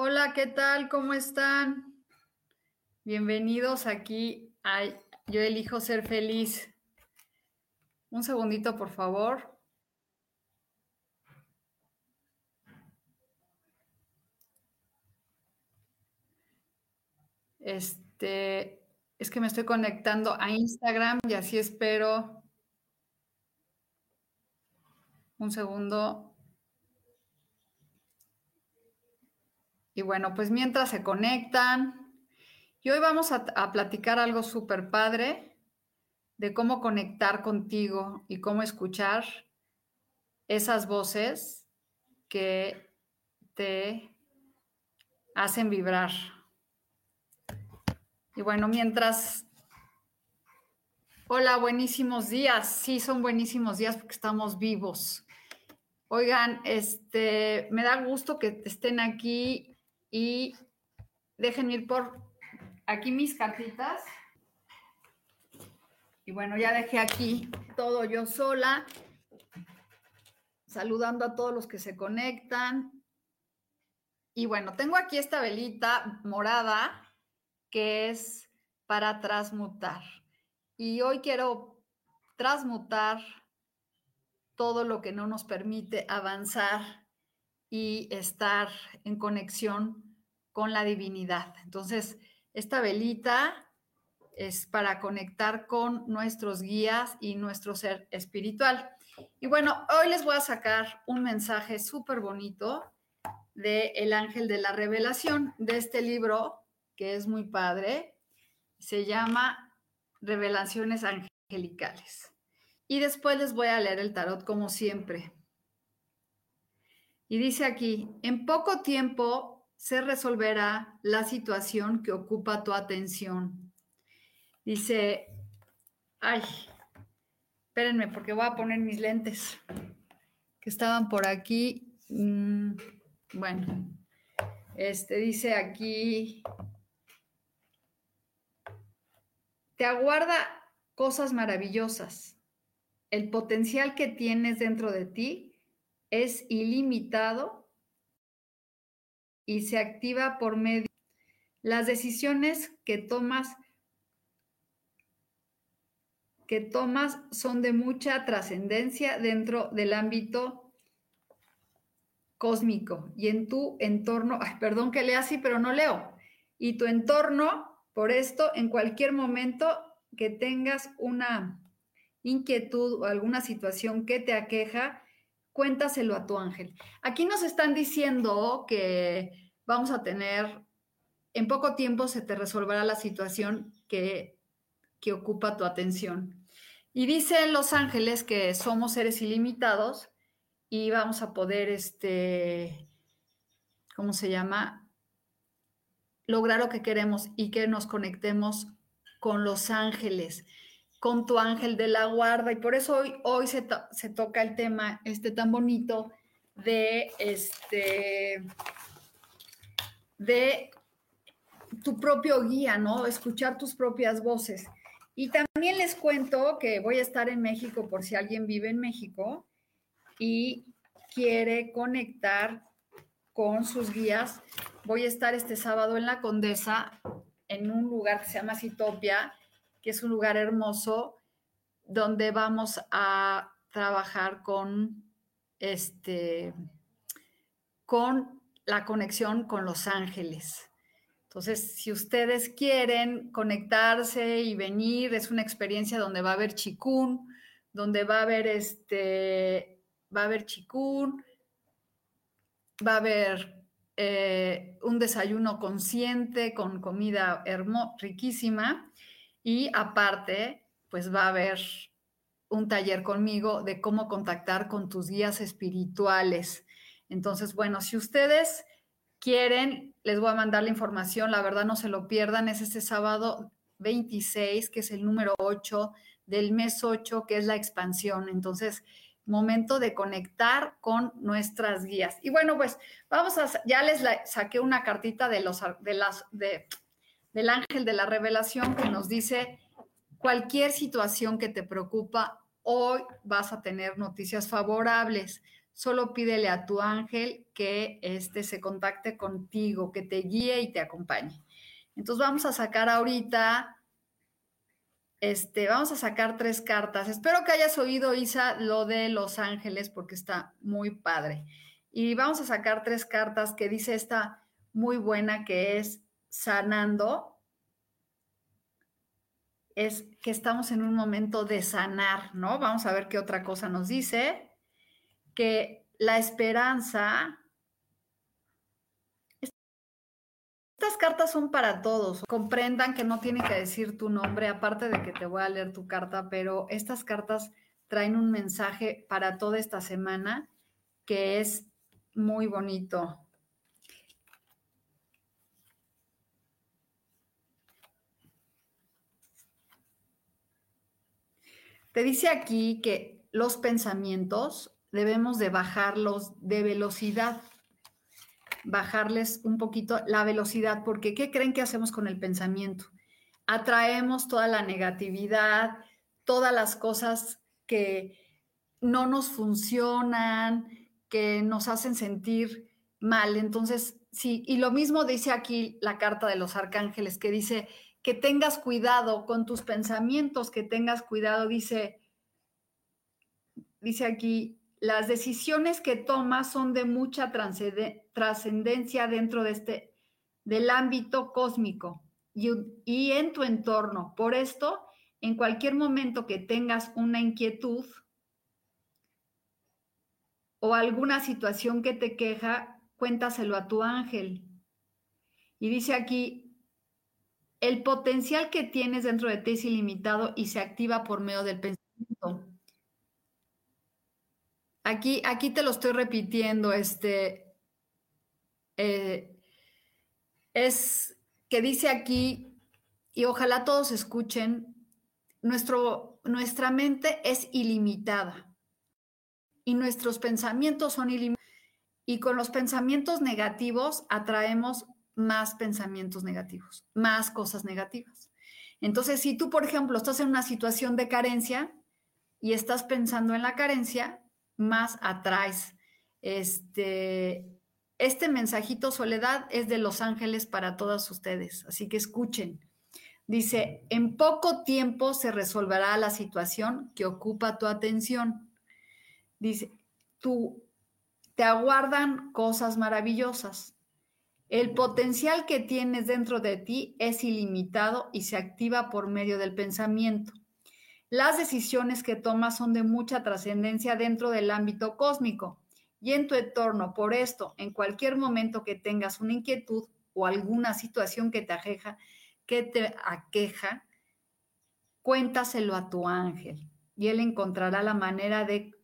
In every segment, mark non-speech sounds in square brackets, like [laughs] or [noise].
Hola, ¿qué tal? ¿Cómo están? Bienvenidos aquí Yo elijo ser feliz. Un segundito, por favor. Este, es que me estoy conectando a Instagram y así espero. Un segundo. Y bueno, pues mientras se conectan, y hoy vamos a, platicar algo súper padre de cómo conectar contigo y cómo escuchar esas voces que te hacen vibrar. Y bueno, mientras... Hola, buenísimos días. Sí, son buenísimos días porque estamos vivos. Oigan, este, me da gusto que estén aquí y déjenme ir por aquí mis cartitas. Y bueno, ya dejé aquí todo yo sola, saludando a todos los que se conectan. Y bueno, tengo aquí esta velita morada que es para transmutar. Y hoy quiero transmutar todo lo que no nos permite avanzar y estar en conexión con la divinidad. Entonces, esta velita es para conectar con nuestros guías y nuestro ser espiritual. Y bueno, hoy les voy a sacar un mensaje súper bonito de El Ángel de la Revelación, de este libro que es muy padre. Se llama Revelaciones Angelicales. Y después les voy a leer el tarot como siempre. Y dice aquí, en poco tiempo se resolverá la situación que ocupa tu atención. Dice, ay, espérenme porque voy a poner mis lentes que estaban por aquí. Mm, bueno, este dice aquí, te aguarda cosas maravillosas. El potencial que tienes dentro de ti es ilimitado y se activa por medio. Las decisiones que tomas que tomas son de mucha trascendencia dentro del ámbito cósmico y en tu entorno, perdón que lea así, pero no leo, y tu entorno, por esto, en cualquier momento que tengas una inquietud o alguna situación que te aqueja, cuéntaselo a tu ángel. Aquí nos están diciendo que vamos a tener, en poco tiempo se te resolverá la situación que, que ocupa tu atención. Y dicen los ángeles que somos seres ilimitados y vamos a poder, este, ¿cómo se llama? Lograr lo que queremos y que nos conectemos con los ángeles con tu ángel de la guarda. Y por eso hoy, hoy se, se toca el tema este tan bonito de este de tu propio guía, ¿no? Escuchar tus propias voces. Y también les cuento que voy a estar en México por si alguien vive en México y quiere conectar con sus guías. Voy a estar este sábado en la Condesa en un lugar que se llama Citopia que es un lugar hermoso donde vamos a trabajar con este con la conexión con los ángeles. Entonces, si ustedes quieren conectarse y venir, es una experiencia donde va a haber chikun, donde va a haber este, va a haber chikun, va a haber eh, un desayuno consciente con comida riquísima y aparte, pues va a haber un taller conmigo de cómo contactar con tus guías espirituales. Entonces, bueno, si ustedes quieren, les voy a mandar la información, la verdad no se lo pierdan, es este sábado 26, que es el número 8 del mes 8, que es la expansión. Entonces, momento de conectar con nuestras guías. Y bueno, pues vamos a, ya les saqué una cartita de los, de las, de, del ángel de la revelación que nos dice, cualquier situación que te preocupa, hoy vas a tener noticias favorables solo pídele a tu ángel que este se contacte contigo, que te guíe y te acompañe. Entonces vamos a sacar ahorita, este, vamos a sacar tres cartas. Espero que hayas oído, Isa, lo de los ángeles, porque está muy padre. Y vamos a sacar tres cartas que dice esta muy buena, que es sanando. Es que estamos en un momento de sanar, ¿no? Vamos a ver qué otra cosa nos dice que la esperanza... Estas cartas son para todos. Comprendan que no tiene que decir tu nombre, aparte de que te voy a leer tu carta, pero estas cartas traen un mensaje para toda esta semana que es muy bonito. Te dice aquí que los pensamientos debemos de bajarlos de velocidad, bajarles un poquito la velocidad, porque ¿qué creen que hacemos con el pensamiento? Atraemos toda la negatividad, todas las cosas que no nos funcionan, que nos hacen sentir mal. Entonces, sí, y lo mismo dice aquí la carta de los arcángeles, que dice que tengas cuidado con tus pensamientos, que tengas cuidado, dice, dice aquí, las decisiones que tomas son de mucha trascendencia dentro de este, del ámbito cósmico y, y en tu entorno. Por esto, en cualquier momento que tengas una inquietud o alguna situación que te queja, cuéntaselo a tu ángel. Y dice aquí, el potencial que tienes dentro de ti es ilimitado y se activa por medio del pensamiento. Aquí, aquí te lo estoy repitiendo, este, eh, es que dice aquí, y ojalá todos escuchen, nuestro, nuestra mente es ilimitada y nuestros pensamientos son ilimitados. Y con los pensamientos negativos atraemos más pensamientos negativos, más cosas negativas. Entonces, si tú, por ejemplo, estás en una situación de carencia y estás pensando en la carencia, más atraes. Este, este mensajito Soledad es de Los Ángeles para todos ustedes, así que escuchen. Dice, en poco tiempo se resolverá la situación que ocupa tu atención. Dice, tú te aguardan cosas maravillosas. El potencial que tienes dentro de ti es ilimitado y se activa por medio del pensamiento. Las decisiones que tomas son de mucha trascendencia dentro del ámbito cósmico y en tu entorno. Por esto, en cualquier momento que tengas una inquietud o alguna situación que te aqueja, que te aqueja, cuéntaselo a tu ángel y él encontrará la manera de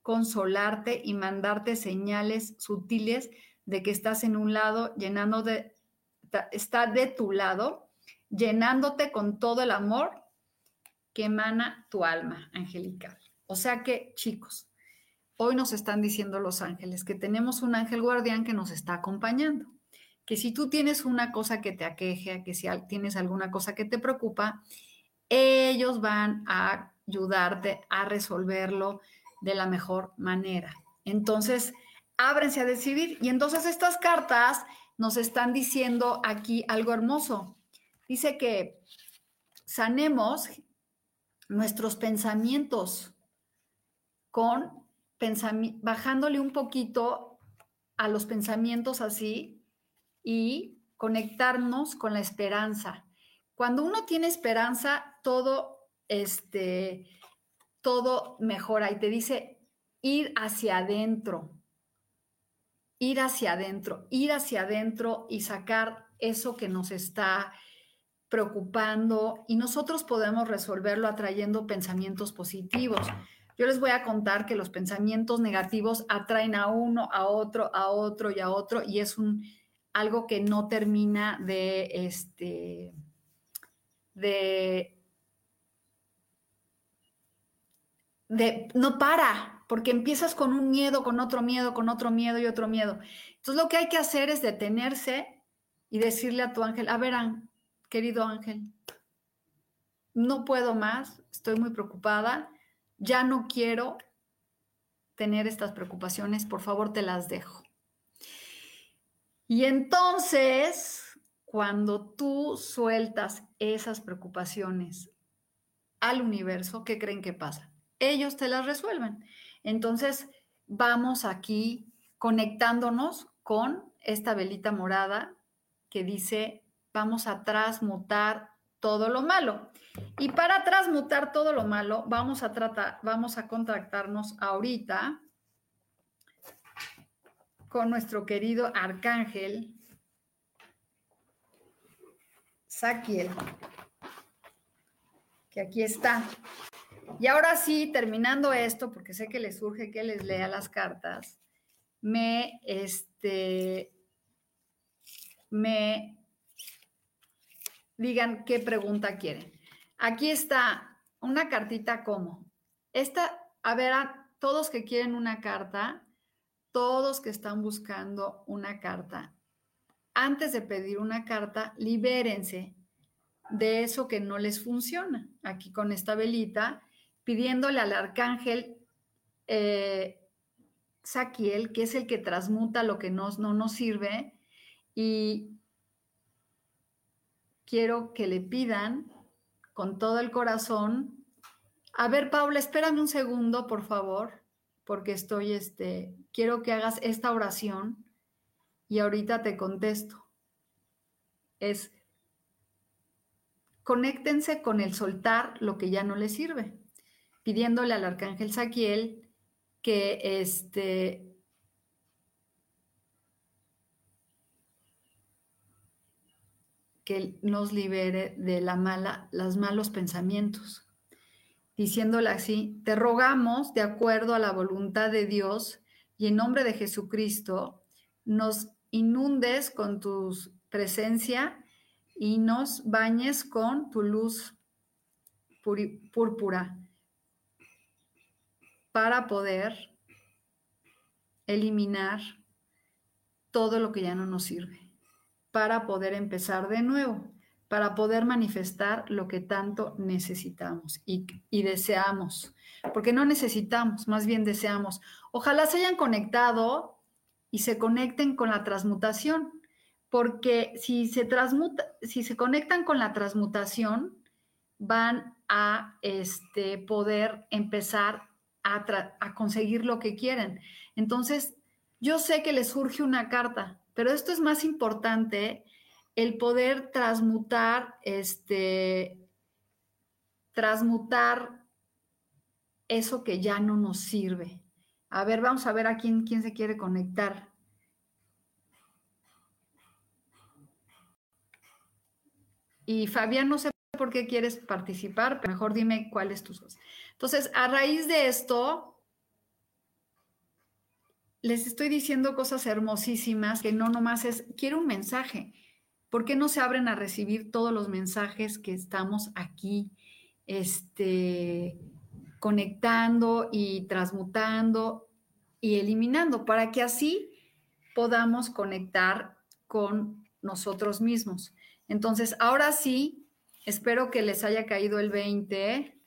consolarte y mandarte señales sutiles de que estás en un lado, llenando de, está de tu lado, llenándote con todo el amor que emana tu alma angelical. O sea que, chicos, hoy nos están diciendo los ángeles que tenemos un ángel guardián que nos está acompañando. Que si tú tienes una cosa que te aqueje, que si tienes alguna cosa que te preocupa, ellos van a ayudarte a resolverlo de la mejor manera. Entonces, ábrense a decidir. Y entonces estas cartas nos están diciendo aquí algo hermoso. Dice que sanemos nuestros pensamientos con bajándole un poquito a los pensamientos así y conectarnos con la esperanza. Cuando uno tiene esperanza, todo, este, todo mejora y te dice ir hacia adentro, ir hacia adentro, ir hacia adentro y sacar eso que nos está preocupando y nosotros podemos resolverlo atrayendo pensamientos positivos. Yo les voy a contar que los pensamientos negativos atraen a uno, a otro, a otro y a otro y es un algo que no termina de este de de no para, porque empiezas con un miedo, con otro miedo, con otro miedo y otro miedo. Entonces lo que hay que hacer es detenerse y decirle a tu ángel, a ver, querido ángel, no puedo más, estoy muy preocupada, ya no quiero tener estas preocupaciones, por favor te las dejo. Y entonces, cuando tú sueltas esas preocupaciones al universo, ¿qué creen que pasa? Ellos te las resuelven. Entonces, vamos aquí conectándonos con esta velita morada que dice, vamos a transmutar todo lo malo. Y para transmutar todo lo malo, vamos a tratar, vamos a contactarnos ahorita con nuestro querido arcángel Saquiel, que aquí está. Y ahora sí, terminando esto, porque sé que les surge que les lea las cartas, me, este, me digan qué pregunta quieren. Aquí está una cartita como. Esta, a ver, a todos que quieren una carta, todos que están buscando una carta, antes de pedir una carta, libérense de eso que no les funciona. Aquí con esta velita, pidiéndole al arcángel eh, Saquiel, que es el que transmuta lo que no nos sirve, y quiero que le pidan con todo el corazón. A ver, Paula, espérame un segundo, por favor, porque estoy, este, quiero que hagas esta oración y ahorita te contesto. Es, conéctense con el soltar lo que ya no les sirve, pidiéndole al arcángel Saquiel que este, que nos libere de la mala, los malos pensamientos. Diciéndole así, te rogamos de acuerdo a la voluntad de Dios y en nombre de Jesucristo, nos inundes con tu presencia y nos bañes con tu luz púrpura para poder eliminar todo lo que ya no nos sirve para poder empezar de nuevo, para poder manifestar lo que tanto necesitamos y, deseamos, porque no necesitamos, más bien deseamos. Ojalá se hayan conectado y se conecten con la transmutación, porque si se transmuta, si se conectan con la transmutación, van a este, poder empezar a, conseguir lo que quieren. Entonces, yo sé que les surge una carta, pero esto es más importante, el poder transmutar, este, transmutar eso que ya no nos sirve. A ver, vamos a ver a quién, quién se quiere conectar. Y Fabián, no sé por qué quieres participar, pero mejor dime cuál es tu Entonces, a raíz de esto, les estoy diciendo cosas hermosísimas que no nomás es, quiero un mensaje. ¿Por qué no se abren a recibir todos los mensajes que estamos aquí este, conectando y transmutando y eliminando para que así podamos conectar con nosotros mismos? Entonces, ahora sí, espero que les haya caído el 20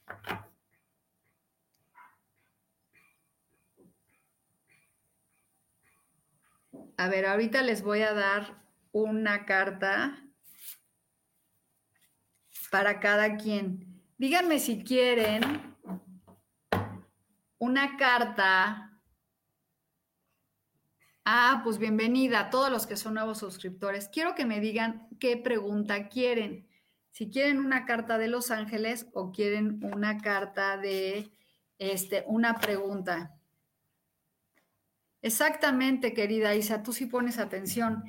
A ver, ahorita les voy a dar una carta para cada quien. Díganme si quieren una carta Ah, pues bienvenida a todos los que son nuevos suscriptores. Quiero que me digan qué pregunta quieren. Si quieren una carta de Los Ángeles o quieren una carta de este, una pregunta. Exactamente, querida Isa, tú sí pones atención.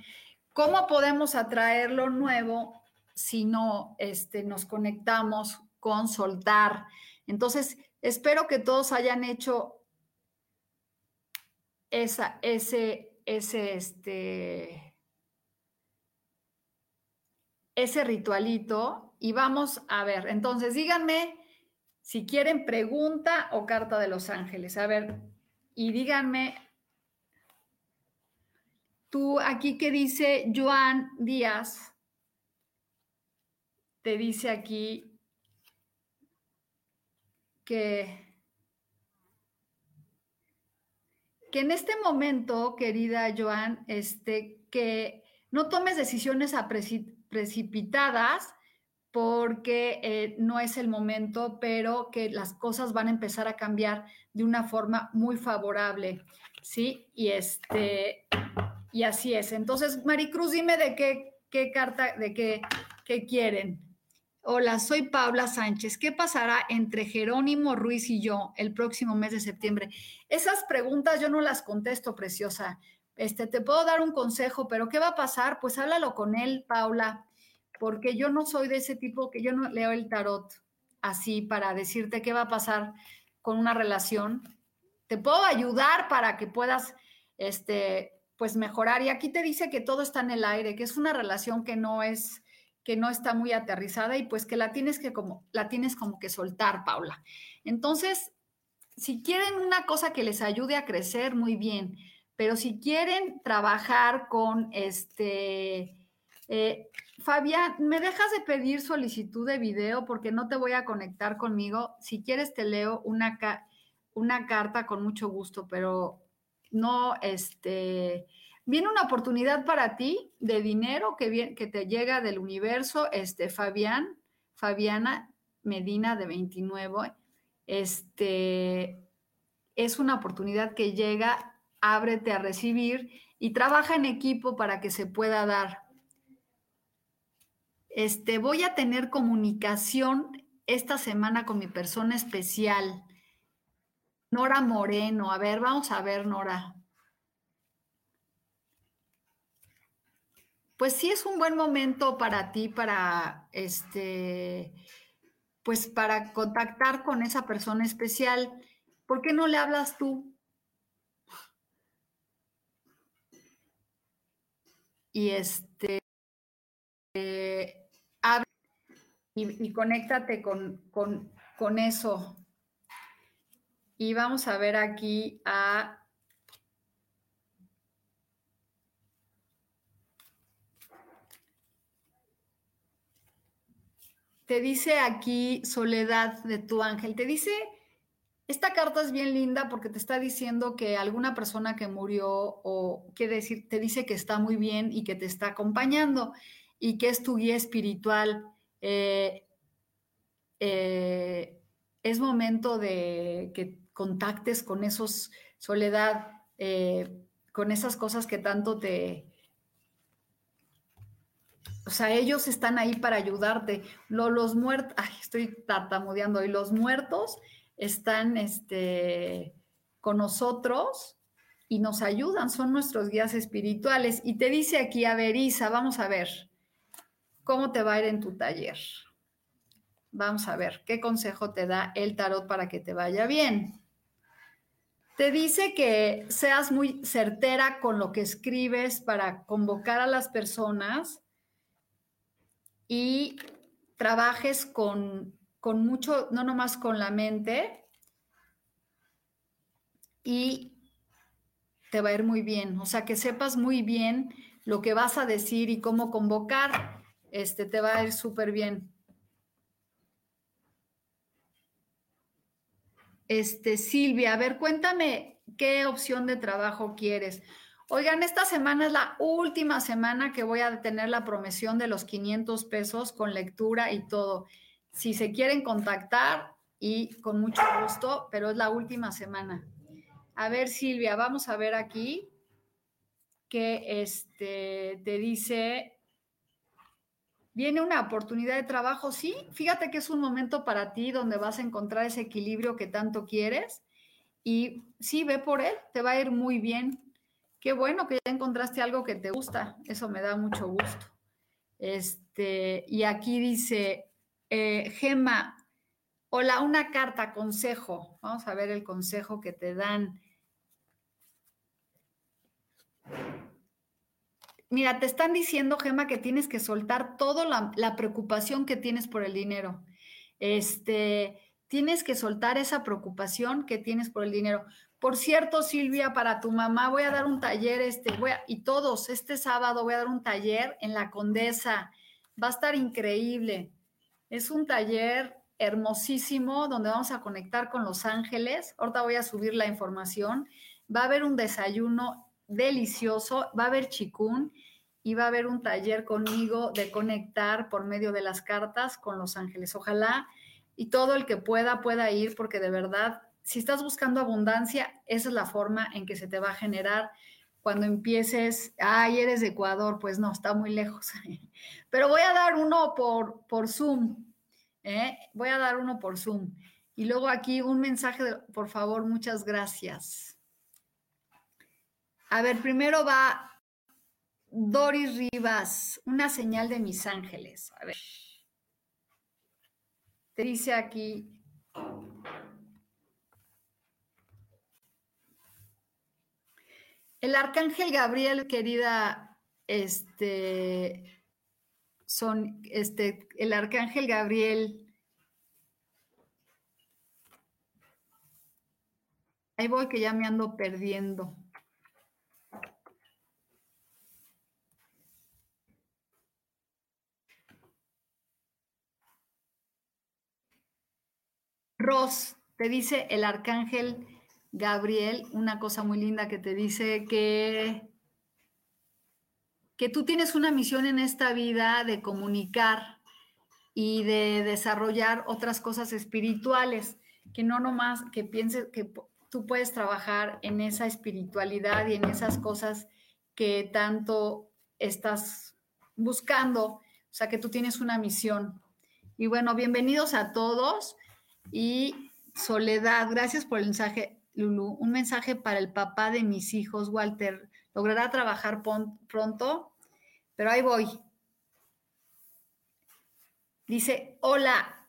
¿Cómo podemos atraer lo nuevo si no este, nos conectamos con soltar? Entonces, espero que todos hayan hecho esa, ese, ese, este, ese ritualito y vamos a ver. Entonces, díganme si quieren pregunta o carta de los ángeles. A ver, y díganme, tú aquí que dice Joan Díaz, te dice aquí que que en este momento, querida Joan, este, que no tomes decisiones precipitadas porque eh, no es el momento, pero que las cosas van a empezar a cambiar de una forma muy favorable, ¿sí? Y este, y así es. Entonces, Maricruz, dime de qué, qué carta, de qué, qué quieren. Hola, soy Paula Sánchez. ¿Qué pasará entre Jerónimo Ruiz y yo el próximo mes de septiembre? Esas preguntas yo no las contesto, preciosa. Este, te puedo dar un consejo, pero ¿qué va a pasar? Pues háblalo con él, Paula, porque yo no soy de ese tipo que yo no leo el tarot así para decirte qué va a pasar con una relación. Te puedo ayudar para que puedas, este, pues mejorar. Y aquí te dice que todo está en el aire, que es una relación que no es que no está muy aterrizada y pues que la tienes que como, la tienes como que soltar, Paula. Entonces, si quieren una cosa que les ayude a crecer, muy bien, pero si quieren trabajar con este, eh, Fabián, ¿me dejas de pedir solicitud de video porque no te voy a conectar conmigo? Si quieres te leo una, una carta con mucho gusto, pero no, este, Viene una oportunidad para ti de dinero que, que te llega del universo, este Fabián, Fabiana Medina de 29. Este es una oportunidad que llega, ábrete a recibir y trabaja en equipo para que se pueda dar. Este, voy a tener comunicación esta semana con mi persona especial, Nora Moreno. A ver, vamos a ver, Nora. pues sí es un buen momento para ti para este pues para contactar con esa persona especial. ¿Por qué no le hablas tú? Y este y, conéctate con, con eso. Y vamos a ver aquí a Te dice aquí Soledad de tu ángel, te dice, esta carta es bien linda porque te está diciendo que alguna persona que murió o quiere decir, te dice que está muy bien y que te está acompañando y que es tu guía espiritual. Eh, eh, es momento de que contactes con esos, Soledad, eh, con esas cosas que tanto te, o sea, ellos están ahí para ayudarte. los muertos, estoy tartamudeando, y los muertos están este, con nosotros y nos ayudan, son nuestros guías espirituales. Y te dice aquí, a ver, Isa, vamos a ver cómo te va a ir en tu taller. Vamos a ver qué consejo te da el tarot para que te vaya bien. Te dice que seas muy certera con lo que escribes para convocar a las personas y trabajes con, mucho, no nomás con la mente, y te va a ir muy bien. O sea, que sepas muy bien lo que vas a decir y cómo convocar, este, te va a ir súper bien. Este, Silvia, a ver, cuéntame qué opción de trabajo quieres. Oigan, esta semana es la última semana que voy a tener la promesión de los 500 pesos con lectura y todo. Si se quieren contactar y con mucho gusto, pero es la última semana. A ver, Silvia, vamos a ver aquí. que este, te dice, viene una oportunidad de trabajo, sí, fíjate que es un momento para ti donde vas a encontrar ese equilibrio que tanto quieres y sí, ve por él, te va a ir muy bien. Qué bueno que ya encontraste algo que te gusta, eso me da mucho gusto. Este, y aquí dice, eh, Gema, hola, una carta, consejo. Vamos a ver el consejo que te dan. Mira, te están diciendo, Gema, que tienes que soltar toda la, preocupación que tienes por el dinero. Este, tienes que soltar esa preocupación que tienes por el dinero. Por cierto, Silvia, para tu mamá voy a dar un taller, este, voy y todos, este sábado voy a dar un taller en la Condesa. Va a estar increíble. Es un taller hermosísimo donde vamos a conectar con los ángeles. Ahorita voy a subir la información. Va a haber un desayuno delicioso, va a haber chikun y va a haber un taller conmigo de conectar por medio de las cartas con los ángeles. Ojalá y todo el que pueda pueda ir porque de verdad, si estás buscando abundancia, esa es la forma en que se te va a generar cuando empieces, ay, eres de Ecuador, pues no, está muy lejos. [laughs] Pero voy a dar uno por, por Zoom, ¿eh? voy a dar uno por Zoom. Y luego aquí un mensaje, por favor, muchas gracias. A ver, primero va Doris Rivas, una señal de mis ángeles. A ver. Te dice aquí, el arcángel Gabriel, querida, este, son, este, el arcángel Gabriel, ahí voy que ya me ando perdiendo. Ros, te dice el arcángel Gabriel una cosa muy linda que te dice que, que tú tienes una misión en esta vida de comunicar y de desarrollar otras cosas espirituales, que no nomás que pienses que tú puedes trabajar en esa espiritualidad y en esas cosas que tanto estás buscando, o sea, que tú tienes una misión. Y bueno, bienvenidos a todos. Y Soledad, gracias por el mensaje, Lulu. Un mensaje para el papá de mis hijos, Walter. Logrará trabajar pronto, pero ahí voy. Dice, hola,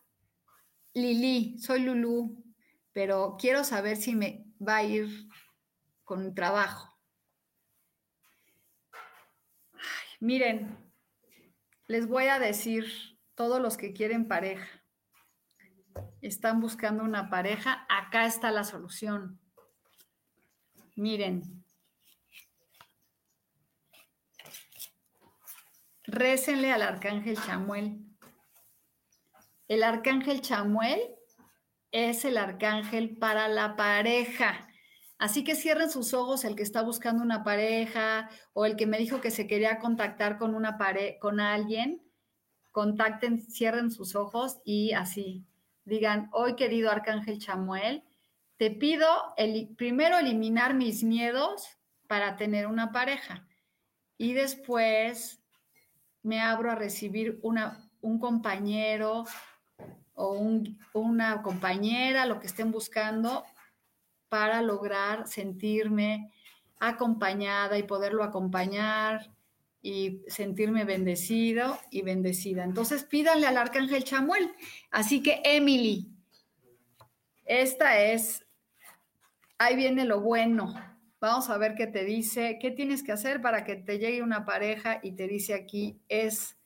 Lili, soy Lulu, pero quiero saber si me va a ir con trabajo. miren, les voy a decir todos los que quieren pareja están buscando una pareja, acá está la solución. Miren, récenle al arcángel Chamuel. El arcángel Chamuel es el arcángel para la pareja. Así que cierren sus ojos el que está buscando una pareja o el que me dijo que se quería contactar con una pareja, con alguien. Contacten, cierren sus ojos y así digan, hoy querido Arcángel Chamuel, te pido el, primero eliminar mis miedos para tener una pareja y después me abro a recibir una, un compañero o una compañera, lo que estén buscando, para lograr sentirme acompañada y poderlo acompañar y sentirme bendecido y bendecida. Entonces pídanle al arcángel Chamuel. Así que Emily, esta es, ahí viene lo bueno. Vamos a ver qué te dice, qué tienes que hacer para que te llegue una pareja y te dice aquí es,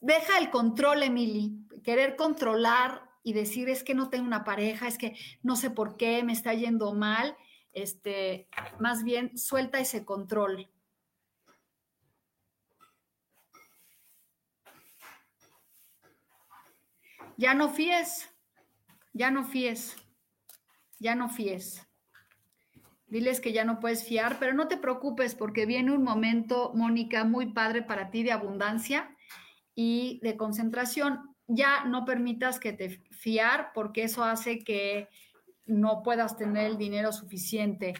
deja el control, Emily, querer controlar y decir es que no tengo una pareja, es que no sé por qué me está yendo mal. Este, más bien suelta ese control Ya no fíes, ya no fíes, ya no fíes. Diles que ya no puedes fiar, pero no te preocupes porque viene un momento, Mónica, muy padre para ti de abundancia y de concentración. Ya no permitas que te fiar porque eso hace que no puedas tener el dinero suficiente.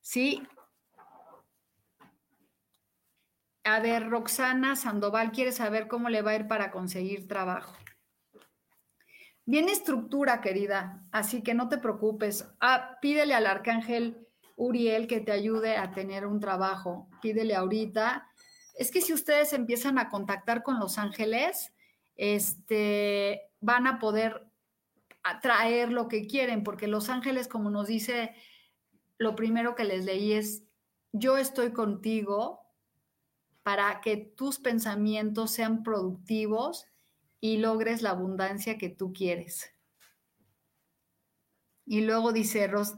Sí, A ver, Roxana Sandoval quiere saber cómo le va a ir para conseguir trabajo. Bien estructura, querida, así que no te preocupes. Ah, pídele al arcángel Uriel que te ayude a tener un trabajo. Pídele ahorita. Es que si ustedes empiezan a contactar con los ángeles, este, van a poder atraer lo que quieren, porque los ángeles, como nos dice, lo primero que les leí es, yo estoy contigo para que tus pensamientos sean productivos y logres la abundancia que tú quieres. Y luego dice Ros,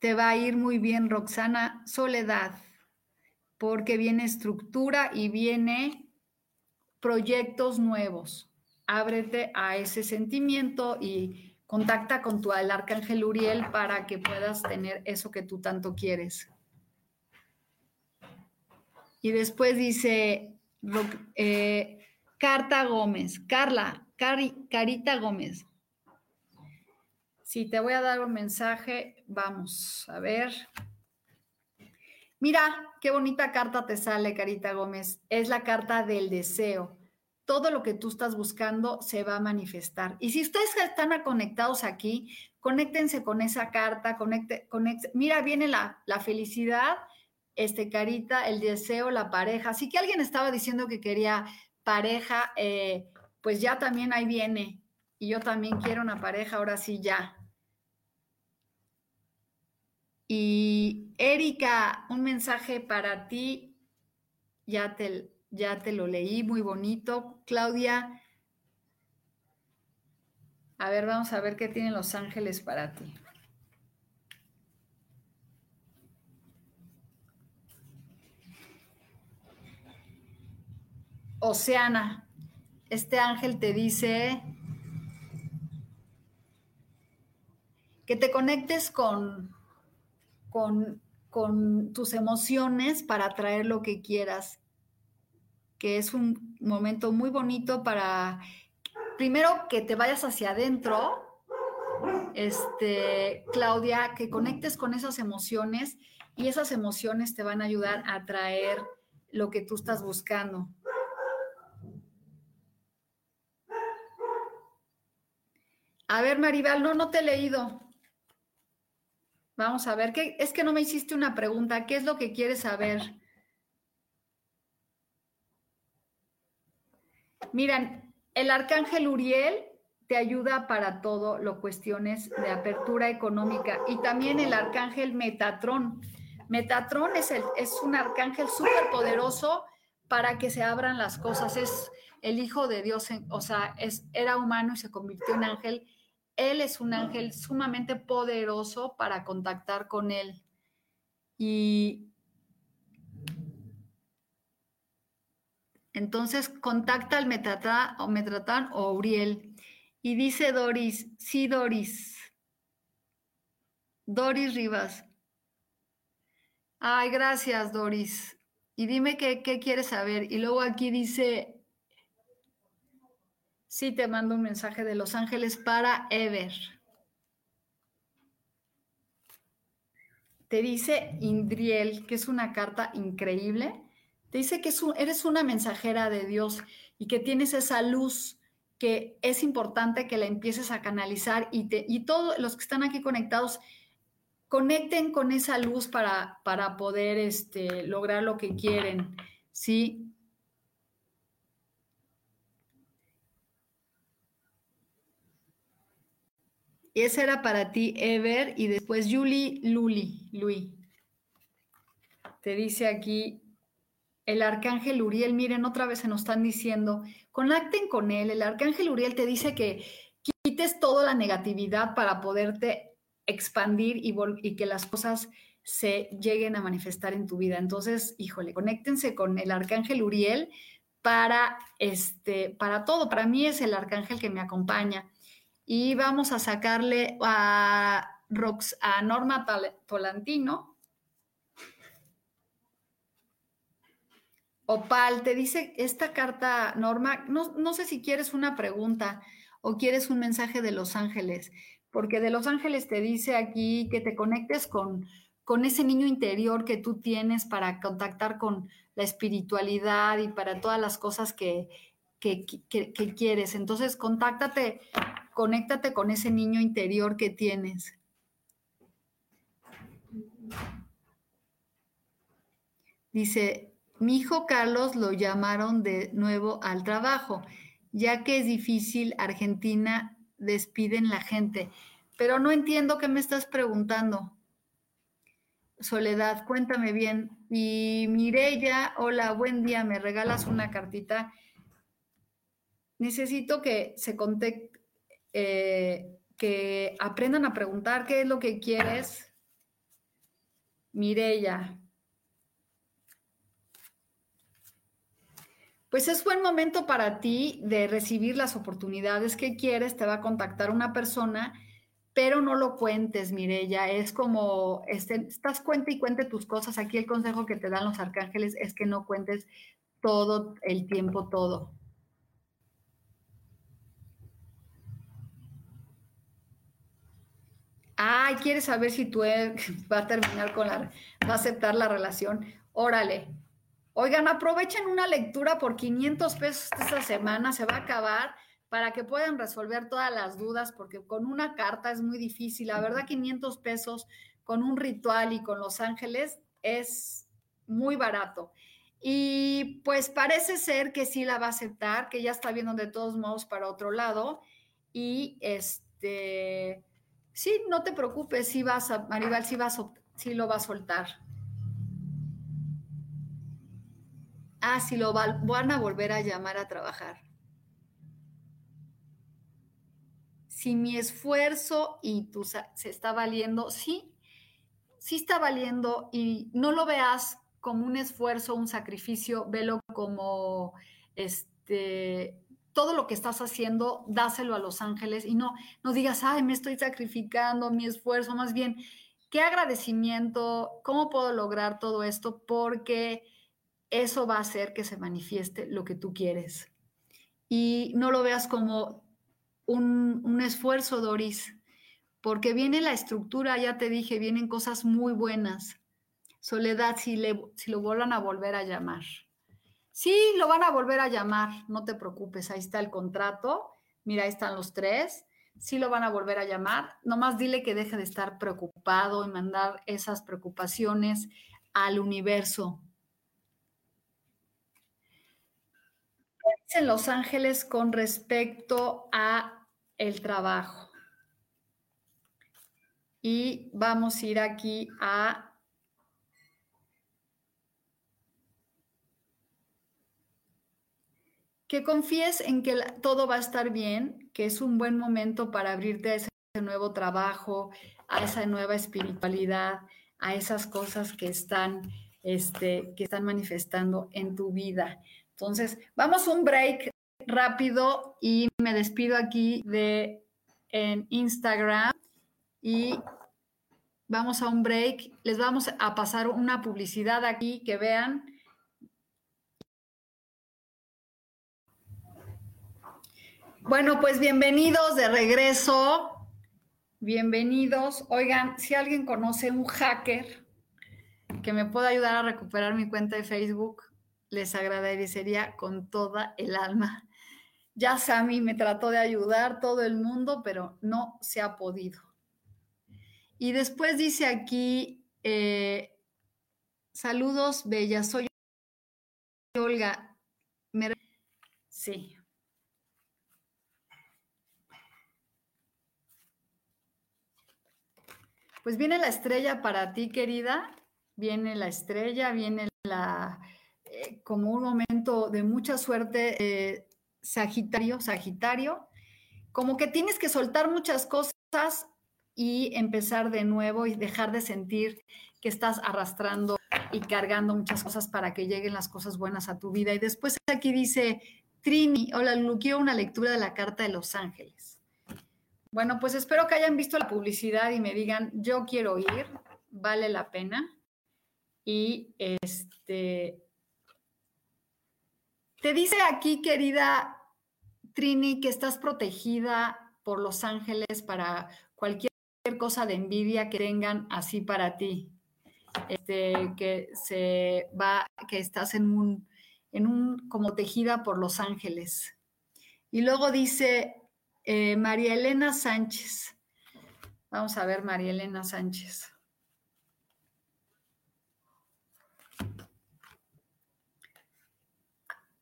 te va a ir muy bien Roxana Soledad, porque viene estructura y viene proyectos nuevos. Ábrete a ese sentimiento y contacta con tu el arcángel Uriel para que puedas tener eso que tú tanto quieres. Y después dice eh, Carta Gómez, Carla, Carita Gómez. Si te voy a dar un mensaje, vamos a ver. Mira, qué bonita carta te sale, Carita Gómez. Es la carta del deseo. Todo lo que tú estás buscando se va a manifestar. Y si ustedes están conectados aquí, conéctense con esa carta, conecte, conecte. Mira, viene la, la felicidad este, Carita, el deseo, la pareja. Así que alguien estaba diciendo que quería pareja, eh, pues ya también ahí viene. Y yo también quiero una pareja, ahora sí ya. Y Erika, un mensaje para ti. Ya te, ya te lo leí, muy bonito. Claudia, a ver, vamos a ver qué tienen los ángeles para ti. Oceana, este ángel te dice que te conectes con, tus emociones para atraer lo que quieras, que es un momento muy bonito para, primero, que te vayas hacia adentro, este, Claudia, que conectes con esas emociones y esas emociones te van a ayudar a atraer lo que tú estás buscando. A ver, Maribel, no, no te he leído. Vamos a ver, ¿qué? es que no me hiciste una pregunta. ¿Qué es lo que quieres saber? Miran, el arcángel Uriel te ayuda para todo lo cuestiones de apertura económica y también el arcángel Metatrón. Metatrón es, el, es un arcángel súper poderoso para que se abran las cosas. Es el hijo de Dios, o sea, es, era humano y se convirtió en ángel él es un ángel sumamente poderoso para contactar con Él. Y entonces contacta al Metratán o Metratán o Uriel. Y dice Doris, sí, Doris. Doris Rivas. Ay, gracias, Doris. Y dime qué, qué quieres saber. Y luego aquí dice Sí, te mando un mensaje de Los Ángeles para Ever. Te dice Indriel, que es una carta increíble. Te dice que eres una mensajera de Dios y que tienes esa luz que es importante que la empieces a canalizar y, todos los que están aquí conectados conecten con esa luz para, para poder este, lograr lo que quieren. ¿sí? Ese era para ti, Ever, y después Julie Luli, Luis. Te dice aquí el arcángel Uriel, miren, otra vez se nos están diciendo, conecten con él. El arcángel Uriel te dice que quites toda la negatividad para poderte expandir y, y que las cosas se lleguen a manifestar en tu vida. Entonces, híjole, conéctense con el arcángel Uriel para este, para todo. Para mí es el arcángel que me acompaña y vamos a sacarle a, Rox, a Norma Tolantino. Opal, te dice esta carta, Norma, no, no, sé si quieres una pregunta o quieres un mensaje de Los Ángeles, porque de Los Ángeles te dice aquí que te conectes con, con ese niño interior que tú tienes para contactar con la espiritualidad y para todas las cosas que, que, quieres. Entonces, contáctate, conéctate con ese niño interior que tienes. Dice, mi hijo Carlos lo llamaron de nuevo al trabajo, ya que es difícil, Argentina despiden la gente. Pero no entiendo qué me estás preguntando. Soledad, cuéntame bien. Y Mirella, hola, buen día, ¿me regalas una cartita? Necesito que se conte, eh, que aprendan a preguntar qué es lo que quieres. Mirella. Pues es buen momento para ti de recibir las oportunidades que quieres. Te va a contactar una persona pero no lo cuentes, Mirella. Es como, este, estás cuenta y cuente tus cosas. Aquí el consejo que te dan los arcángeles es que no cuentes todo el tiempo, todo. Ay, ¿quieres saber si tú [laughs] va a terminar con la, va a aceptar la relación? Órale. Oigan, aprovechen una lectura por 500 pesos esta semana, se va a acabar para que puedan resolver todas las dudas, porque con una carta es muy difícil. La verdad, 500 pesos con un ritual y con los ángeles es muy barato. Y pues parece ser que sí la va a aceptar, que ya está viendo de todos modos para otro lado. Y este, sí, no te preocupes, si vas a, Maribel, sí, vas, sí lo va a soltar. Ah, sí lo van a volver a llamar a trabajar. si mi esfuerzo y tu se está valiendo, sí, sí está valiendo y no lo veas como un esfuerzo, un sacrificio, velo como este todo lo que estás haciendo, dáselo a los ángeles y no no digas, "Ay, me estoy sacrificando mi esfuerzo", más bien qué agradecimiento, cómo puedo lograr todo esto porque eso va a hacer que se manifieste lo que tú quieres. Y no lo veas como un, esfuerzo, Doris, porque viene la estructura, ya te dije, vienen cosas muy buenas. Soledad, si, le, si lo vuelvan a volver a llamar. Sí, lo van a volver a llamar, no te preocupes, ahí está el contrato, mira, ahí están los tres, sí lo van a volver a llamar, nomás dile que deje de estar preocupado y mandar esas preocupaciones al universo. en Los Ángeles con respecto a el trabajo. Y vamos a ir aquí a que confíes en que todo va a estar bien, que es un buen momento para abrirte a ese nuevo trabajo, a esa nueva espiritualidad, a esas cosas que están, este, que están manifestando en tu vida. Entonces, vamos a un break rápido y me despido aquí de en Instagram y vamos a un break. Les vamos a pasar una publicidad aquí que vean. Bueno, pues bienvenidos de regreso. Bienvenidos. Oigan, si alguien conoce un hacker que me pueda ayudar a recuperar mi cuenta de Facebook, les agradecería con toda el alma. Ya Sami me trató de ayudar todo el mundo, pero no se ha podido. Y después dice aquí, eh, saludos, Bella, soy Olga. Sí. Pues viene la estrella para ti, querida. Viene la estrella, viene la, eh, como un momento de mucha suerte, eh, Sagitario, Sagitario, como que tienes que soltar muchas cosas y empezar de nuevo y dejar de sentir que estás arrastrando y cargando muchas cosas para que lleguen las cosas buenas a tu vida. Y después aquí dice, Trini, hola Lu, una lectura de la Carta de los Ángeles. Bueno, pues espero que hayan visto la publicidad y me digan, yo quiero ir, vale la pena. Y este, te dice aquí, querida Trini, que estás protegida por los ángeles para cualquier cosa de envidia que tengan así para ti. este, que se va, que estás en un, en un, como tejida por los ángeles. Y luego dice eh, María Elena Sánchez. Vamos a ver, María Elena Sánchez.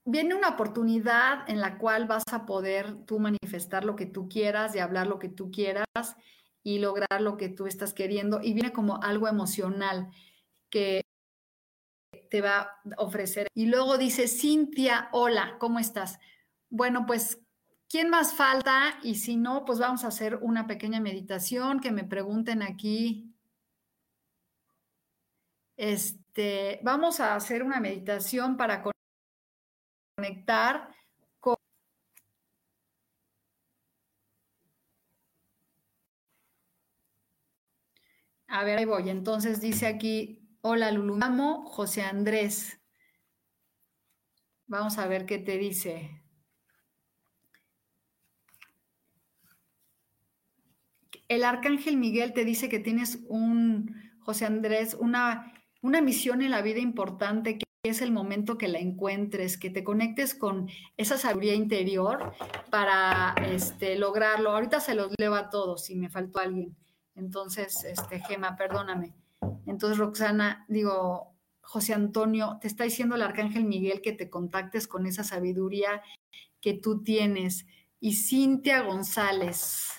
Viene una oportunidad en la cual vas a poder tú manifestar lo que tú quieras y hablar lo que tú quieras y lograr lo que tú estás queriendo. Y viene como algo emocional que te va a ofrecer. Y luego dice, Cintia, hola, ¿cómo estás? Bueno, pues, ¿quién más falta? Y si no, pues vamos a hacer una pequeña meditación, que me pregunten aquí. Este, vamos a hacer una meditación para conectar con A ver, ahí voy. Entonces dice aquí, Hola Lulu, amo José Andrés. Vamos a ver qué te dice. El arcángel Miguel te dice que tienes un, José Andrés, una, una misión en la vida importante que es el momento que la encuentres, que te conectes con esa sabiduría interior para este, lograrlo. Ahorita se los leo a todos si me faltó alguien. Entonces, este, Gema, perdóname. Entonces, Roxana, digo, José Antonio, te está diciendo el Arcángel Miguel que te contactes con esa sabiduría que tú tienes. Y Cintia González,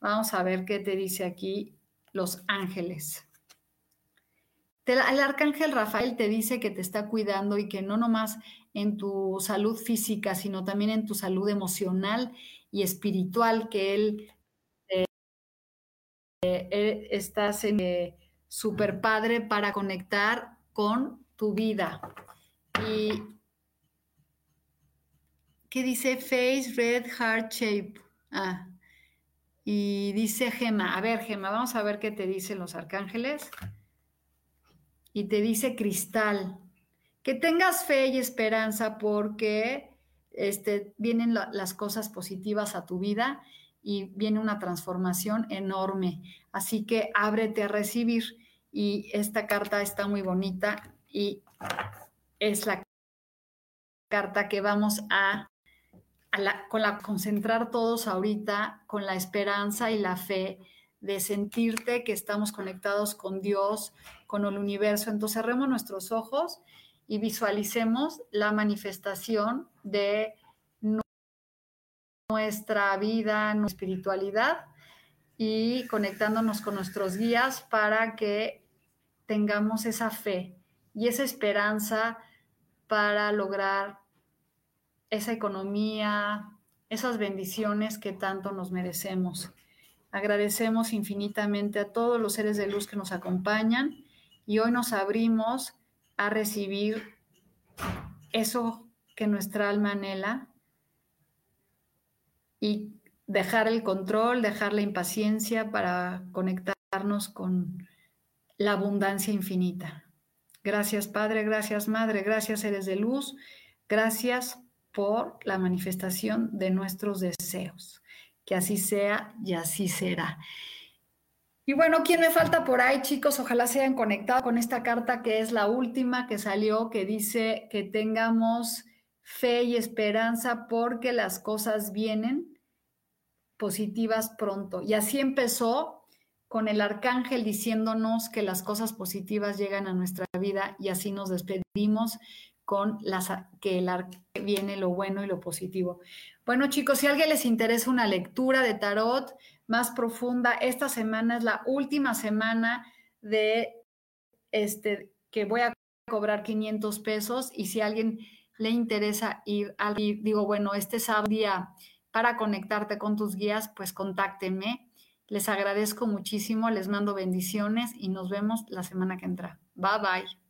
vamos a ver qué te dice aquí los ángeles. el arcángel Rafael te dice que te está cuidando y que no nomás en tu salud física, sino también en tu salud emocional y espiritual, que él eh, eh, estás en, eh, super padre para conectar con tu vida. Y ¿qué dice Face Red Heart Shape? Ah, y dice Gema, a ver Gema, vamos a ver qué te dicen los arcángeles. Y te dice Cristal, que tengas fe y esperanza porque este, vienen las cosas positivas a tu vida y viene una transformación enorme. Así que ábrete a recibir y esta carta está muy bonita y es la carta que vamos a, con la concentrar todos ahorita con la esperanza y la fe de sentirte que estamos conectados con Dios, con el universo. Entonces cerremos nuestros ojos y visualicemos la manifestación de nuestra vida, nuestra espiritualidad y conectándonos con nuestros guías para que tengamos esa fe y esa esperanza para lograr esa economía, esas bendiciones que tanto nos merecemos. Agradecemos infinitamente a todos los seres de luz que nos acompañan y hoy nos abrimos a recibir eso que nuestra alma anhela y dejar el control, dejar la impaciencia para conectarnos con la abundancia infinita. Gracias Padre, gracias Madre, gracias seres de luz, gracias por la manifestación de nuestros deseos. Que así sea y así será. Y bueno, ¿quién me falta por ahí, chicos? Ojalá se hayan conectado con esta carta que es la última que salió, que dice que tengamos fe y esperanza porque las cosas vienen positivas pronto. Y así empezó con el arcángel diciéndonos que las cosas positivas llegan a nuestra vida y así nos despedimos con las, que el viene lo bueno y lo positivo. Bueno chicos, si a alguien les interesa una lectura de tarot más profunda, esta semana es la última semana de este que voy a cobrar 500 pesos y si a alguien le interesa ir al digo, bueno, este sábado día para conectarte con tus guías, pues contáctenme. Les agradezco muchísimo, les mando bendiciones y nos vemos la semana que entra. Bye bye.